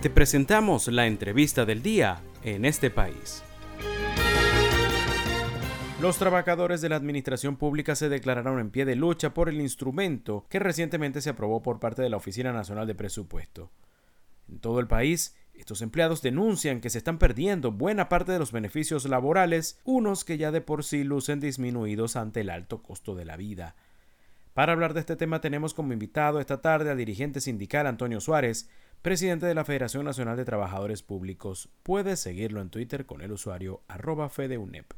Te presentamos la entrevista del día en este país. Los trabajadores de la administración pública se declararon en pie de lucha por el instrumento que recientemente se aprobó por parte de la Oficina Nacional de Presupuesto. En todo el país, estos empleados denuncian que se están perdiendo buena parte de los beneficios laborales, unos que ya de por sí lucen disminuidos ante el alto costo de la vida. Para hablar de este tema tenemos como invitado esta tarde al dirigente sindical Antonio Suárez, presidente de la Federación Nacional de Trabajadores Públicos. Puede seguirlo en Twitter con el usuario arroba fedeunep.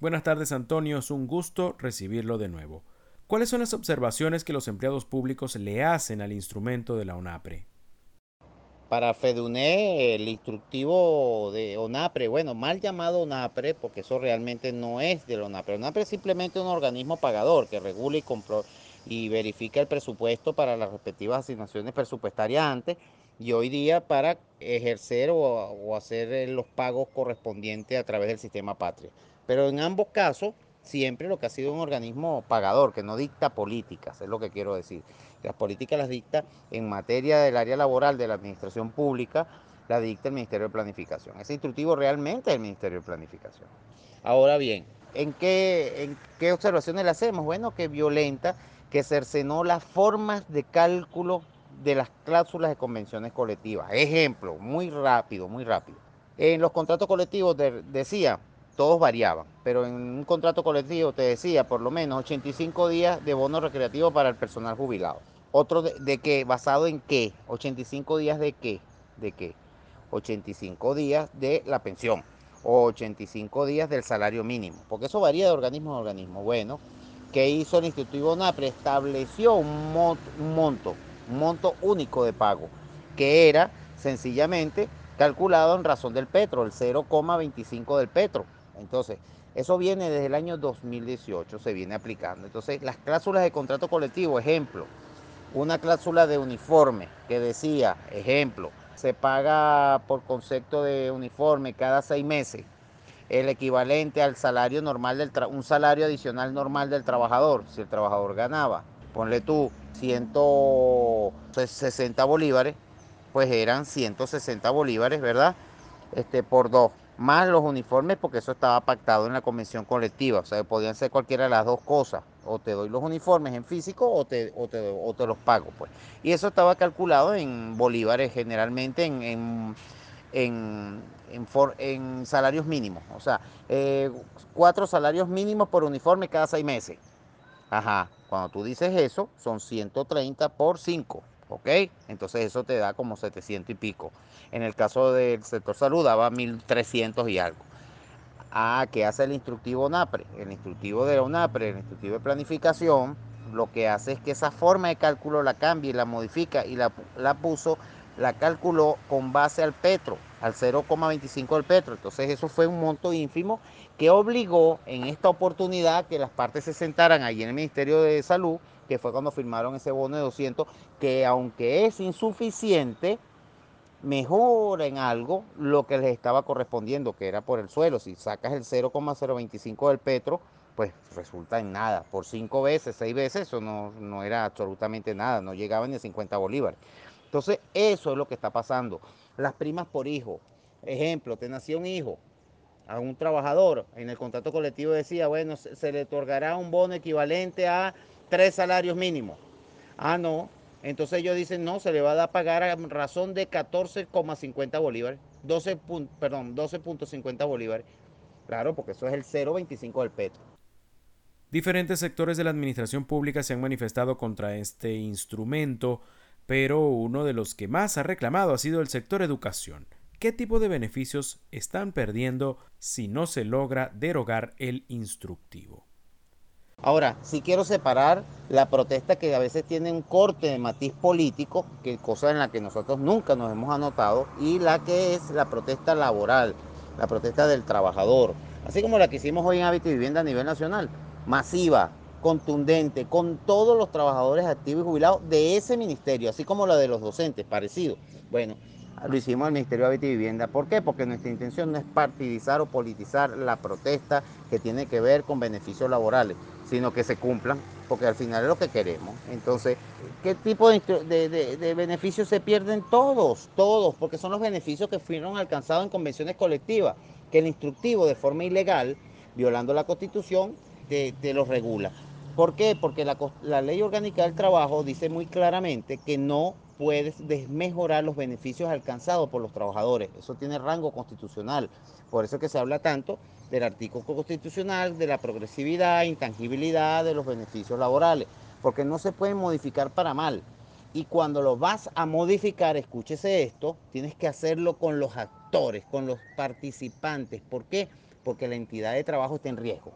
Buenas tardes Antonio, es un gusto recibirlo de nuevo. ¿Cuáles son las observaciones que los empleados públicos le hacen al instrumento de la ONAPRE? Para FEDUNE, el instructivo de ONAPRE, bueno, mal llamado ONAPRE, porque eso realmente no es de la ONAPRE. ONAPRE es simplemente un organismo pagador que regula y, y verifica el presupuesto para las respectivas asignaciones presupuestarias antes y hoy día para ejercer o, hacer los pagos correspondientes a través del sistema patria. Pero en ambos casos, siempre lo que ha sido un organismo pagador, que no dicta políticas, es lo que quiero decir. Las políticas las dicta en materia del área laboral de la administración pública, la dicta el Ministerio de Planificación. Ese instructivo realmente el Ministerio de Planificación. Ahora bien, ¿en qué, en qué observaciones le hacemos? Bueno, que violenta, que cercenó las formas de cálculo de las cláusulas de convenciones colectivas. Ejemplo, muy rápido, muy rápido. En los contratos colectivos decía, todos variaban, pero en un contrato colectivo te decía por lo menos 85 días de bono recreativo para el personal jubilado. Otro de, de qué, basado en qué, 85 días de qué, de qué, 85 días de la pensión o 85 días del salario mínimo, porque eso varía de organismo a organismo. Bueno, ¿qué hizo el Instituto NAPRE? Estableció un monto único de pago, que era sencillamente calculado en razón del petro, el 0,25 del petro. Entonces, eso viene desde el año 2018, se viene aplicando. Entonces, las cláusulas de contrato colectivo, ejemplo, una cláusula de uniforme que decía, ejemplo, se paga por concepto de uniforme cada seis meses el equivalente al salario normal del un salario adicional normal del trabajador, si el trabajador ganaba, ponle tú 160 bolívares, pues eran 160 bolívares, ¿verdad? Este por dos más los uniformes, porque eso estaba pactado en la convención colectiva, o sea, podían ser cualquiera de las dos cosas, o te doy los uniformes en físico o te, o te, o te los pago, pues. Y eso estaba calculado en bolívares, generalmente en, en, en, en salarios mínimos, o sea, eh, cuatro salarios mínimos por uniforme cada seis meses. Ajá, cuando tú dices eso, son 130 por 5. ¿ok? Entonces eso te da como 700 y pico. En el caso del sector salud daba 1300 y algo. Ah, ¿qué hace el instructivo NAPRE? El instructivo de la UNAPRE, el instructivo de planificación, lo que hace es que esa forma de cálculo la cambie y la modifica y la, la puso, la calculó con base al petro, al 0,25 del petro. Entonces eso fue un monto ínfimo que obligó en esta oportunidad que las partes se sentaran allí en el Ministerio de Salud que fue cuando firmaron ese bono de 200, que aunque es insuficiente, mejora en algo lo que les estaba correspondiendo, que era por el suelo. Si sacas el 0,025 del petro, pues resulta en nada. Por cinco veces, seis veces, eso no, no era absolutamente nada, no llegaba ni a 50 bolívares. Entonces, eso es lo que está pasando. Las primas por hijo. Ejemplo, te nació un hijo a un trabajador. En el contrato colectivo decía, bueno, se le otorgará un bono equivalente a tres salarios mínimos. Ah, no. Entonces ellos dicen, no, se le va a dar pagar a razón de 14,50 bolívares. 12, perdón, 12.50 bolívares. Claro, porque eso es el 0,25 del petro. Diferentes sectores de la administración pública se han manifestado contra este instrumento, pero uno de los que más ha reclamado ha sido el sector educación. ¿Qué tipo de beneficios están perdiendo si no se logra derogar el instructivo? Ahora, sí quiero separar la protesta que a veces tiene un corte de matiz político, que cosa en la que nosotros nunca nos hemos anotado, y la que es la protesta laboral, la protesta del trabajador, así como la que hicimos hoy en Hábitat y Vivienda a nivel nacional, masiva, contundente, con todos los trabajadores activos y jubilados de ese ministerio, así como la de los docentes, parecido. Bueno, lo hicimos al Ministerio de Hábitat y Vivienda. ¿Por qué? Porque nuestra intención no es partidizar o politizar la protesta que tiene que ver con beneficios laborales, sino que se cumplan, porque al final es lo que queremos. Entonces, ¿qué tipo de, beneficios se pierden? Todos, todos, porque son los beneficios que fueron alcanzados en convenciones colectivas, que el instructivo de forma ilegal, violando la constitución, te, los regula. ¿Por qué? Porque la, ley orgánica del trabajo dice muy claramente que no puedes desmejorar los beneficios alcanzados por los trabajadores. Eso tiene rango constitucional. Por eso es que se habla tanto del artículo constitucional, de la progresividad, intangibilidad de los beneficios laborales, porque no se pueden modificar para mal. Y cuando lo vas a modificar, escúchese esto, tienes que hacerlo con los actores, con los participantes. ¿Por qué? Porque la entidad de trabajo está en riesgo.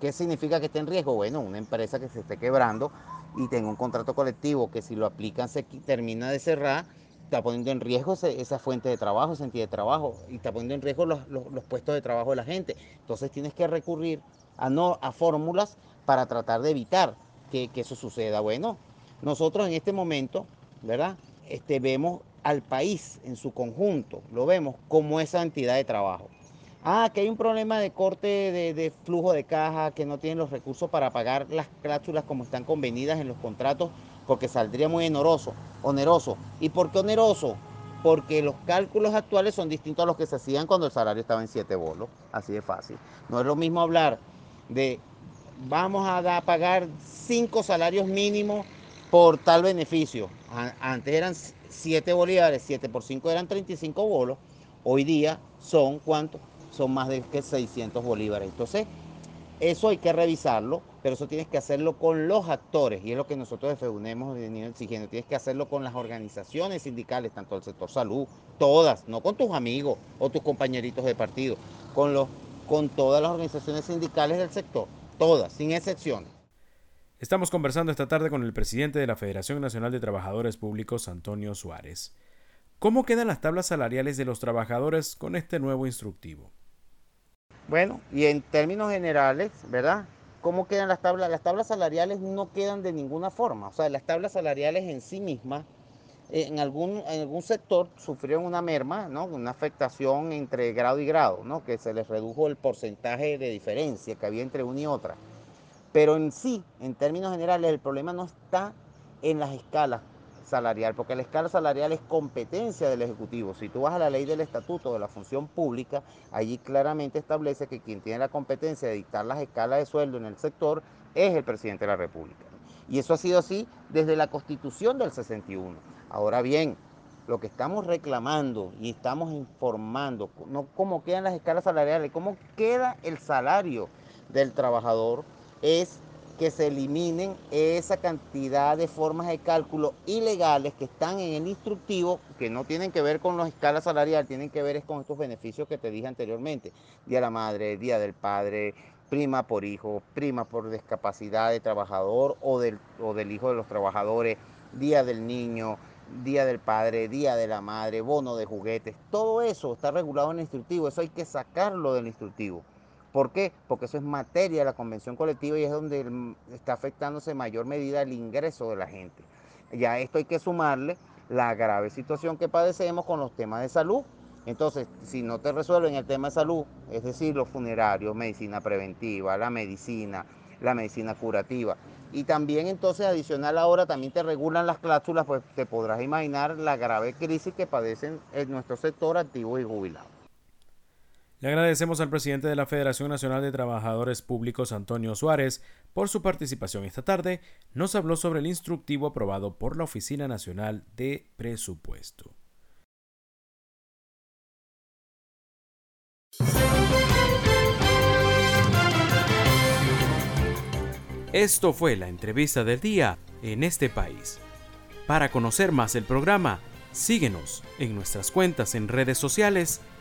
¿Qué significa que está en riesgo? Bueno, una empresa que se esté quebrando y tenga un contrato colectivo que si lo aplican se termina de cerrar, está poniendo en riesgo esa fuente de trabajo, esa entidad de trabajo, y está poniendo en riesgo los, puestos de trabajo de la gente. Entonces tienes que recurrir a, no, a fórmulas para tratar de evitar que, eso suceda. Bueno, nosotros en este momento, ¿verdad? Este, vemos al país en su conjunto, lo vemos como esa entidad de trabajo. Ah, que hay un problema de corte de, flujo de caja, que no tienen los recursos para pagar las cláusulas como están convenidas en los contratos, porque saldría muy oneroso. ¿Y por qué oneroso? Porque los cálculos actuales son distintos a los que se hacían cuando el salario estaba en siete bolos. Así de fácil. No es lo mismo hablar de vamos a pagar cinco salarios mínimos por tal beneficio. Antes eran 7 bolívares, 7 por 5 eran 35 bolos. Hoy día son cuántos? Son más de que 600 bolívares. Entonces, eso hay que revisarlo, pero eso tienes que hacerlo con los actores, y es lo que nosotros de FEUNE hemos exigiendo. Tienes que hacerlo con las organizaciones sindicales, tanto del sector salud, todas, no con tus amigos o tus compañeritos de partido, con, los, con todas las organizaciones sindicales del sector, todas, sin excepciones. Estamos conversando esta tarde con el presidente de la Federación Nacional de Trabajadores Públicos, Antonio Suárez. ¿Cómo quedan las tablas salariales de los trabajadores con este nuevo instructivo? Bueno, y en términos generales, ¿verdad? ¿Cómo quedan las tablas? Las tablas salariales no quedan de ninguna forma. O sea, las tablas salariales en sí mismas, en algún, en algún sector sufrieron una merma, ¿no? Una afectación entre grado y grado, ¿no? Que se les redujo el porcentaje de diferencia que había entre una y otra. Pero en sí, en términos generales, el problema no está en las escalas salarial, porque la escala salarial es competencia del Ejecutivo. Si tú vas a la ley del Estatuto de la Función Pública, allí claramente establece que quien tiene la competencia de dictar las escalas de sueldo en el sector es el presidente de la República. Y eso ha sido así desde la Constitución del 61. Ahora bien, lo que estamos reclamando y estamos informando, no cómo quedan las escalas salariales, cómo queda el salario del trabajador, es que se eliminen esa cantidad de formas de cálculo ilegales que están en el instructivo, que no tienen que ver con la escala salarial, tienen que ver con estos beneficios que te dije anteriormente. Día de la madre, día del padre, prima por hijo, prima por discapacidad de trabajador o del, o del hijo de los trabajadores, día del niño, día del padre, día de la madre, bono de juguetes. Todo eso está regulado en el instructivo, eso hay que sacarlo del instructivo. ¿Por qué? Porque eso es materia de la convención colectiva y es donde está afectándose en mayor medida el ingreso de la gente. Ya a esto hay que sumarle la grave situación que padecemos con los temas de salud. Entonces, si no te resuelven el tema de salud, es decir, los funerarios, medicina preventiva, la medicina, la medicina curativa, y también entonces adicional ahora también te regulan las cláusulas, pues te podrás imaginar la grave crisis que padecen en nuestro sector activo y jubilado. Le agradecemos al presidente de la Federación Nacional de Trabajadores Públicos, Antonio Suárez, por su participación esta tarde. Nos habló sobre el instructivo aprobado por la Oficina Nacional de Presupuesto. Esto fue la entrevista del día en este país. Para conocer más el programa, síguenos en nuestras cuentas en redes sociales